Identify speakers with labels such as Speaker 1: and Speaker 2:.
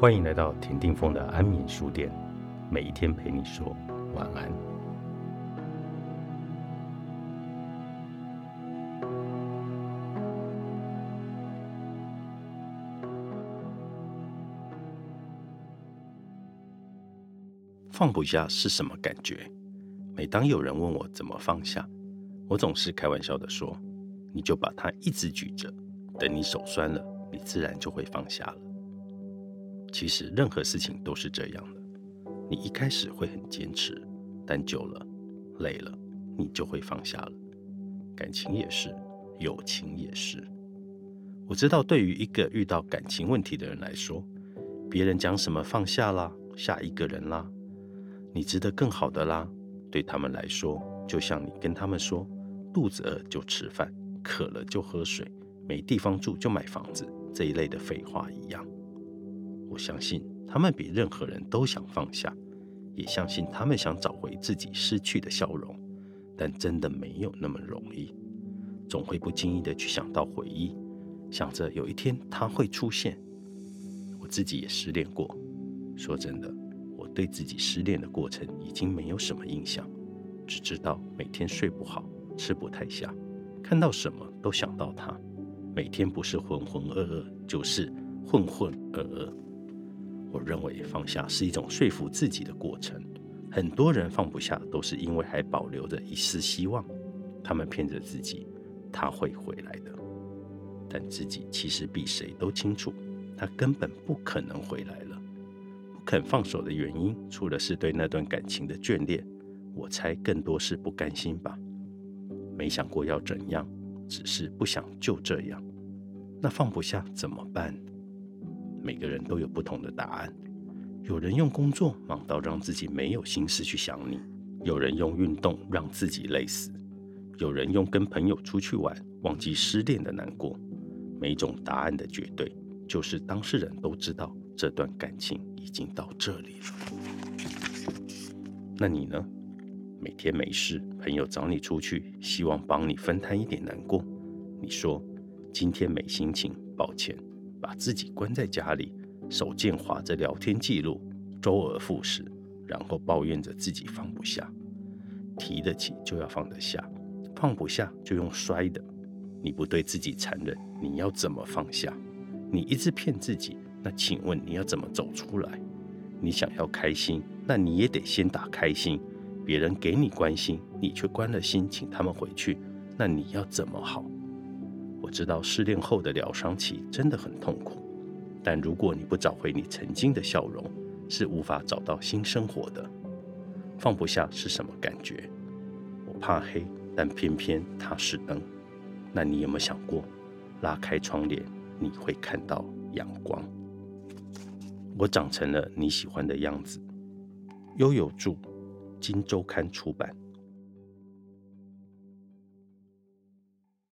Speaker 1: 欢迎来到田定峰的安眠书店，每一天陪你说晚安。放不下是什么感觉？每当有人问我怎么放下，我总是开玩笑的说：“你就把它一直举着，等你手酸了，你自然就会放下了。”其实任何事情都是这样的，你一开始会很坚持，但久了、累了，你就会放下了。感情也是，友情也是。我知道，对于一个遇到感情问题的人来说，别人讲什么放下啦，下一个人啦，你值得更好的啦，对他们来说，就像你跟他们说，肚子饿就吃饭，渴了就喝水，没地方住就买房子这一类的废话一样。我相信他们比任何人都想放下，也相信他们想找回自己失去的笑容，但真的没有那么容易。总会不经意的去想到回忆，想着有一天他会出现。我自己也失恋过，说真的，我对自己失恋的过程已经没有什么印象，只知道每天睡不好，吃不太下，看到什么都想到他，每天不是浑浑噩噩，就是浑浑噩噩。我认为放下是一种说服自己的过程。很多人放不下，都是因为还保留着一丝希望。他们骗着自己，他会回来的。但自己其实比谁都清楚，他根本不可能回来了。不肯放手的原因，除了是对那段感情的眷恋，我猜更多是不甘心吧。没想过要怎样，只是不想就这样。那放不下怎么办？每个人都有不同的答案。有人用工作忙到让自己没有心思去想你；有人用运动让自己累死；有人用跟朋友出去玩忘记失恋的难过。每种答案的绝对，就是当事人都知道这段感情已经到这里了。那你呢？每天没事，朋友找你出去，希望帮你分摊一点难过。你说今天没心情，抱歉。把自己关在家里，手贱划着聊天记录，周而复始，然后抱怨着自己放不下。提得起就要放得下，放不下就用摔的。你不对自己残忍，你要怎么放下？你一直骗自己，那请问你要怎么走出来？你想要开心，那你也得先打开心。别人给你关心，你却关了心，请他们回去，那你要怎么好？我知道失恋后的疗伤期真的很痛苦，但如果你不找回你曾经的笑容，是无法找到新生活的。放不下是什么感觉？我怕黑，但偏偏它是灯。那你有没有想过，拉开窗帘，你会看到阳光？我长成了你喜欢的样子。悠有著，金周刊出版。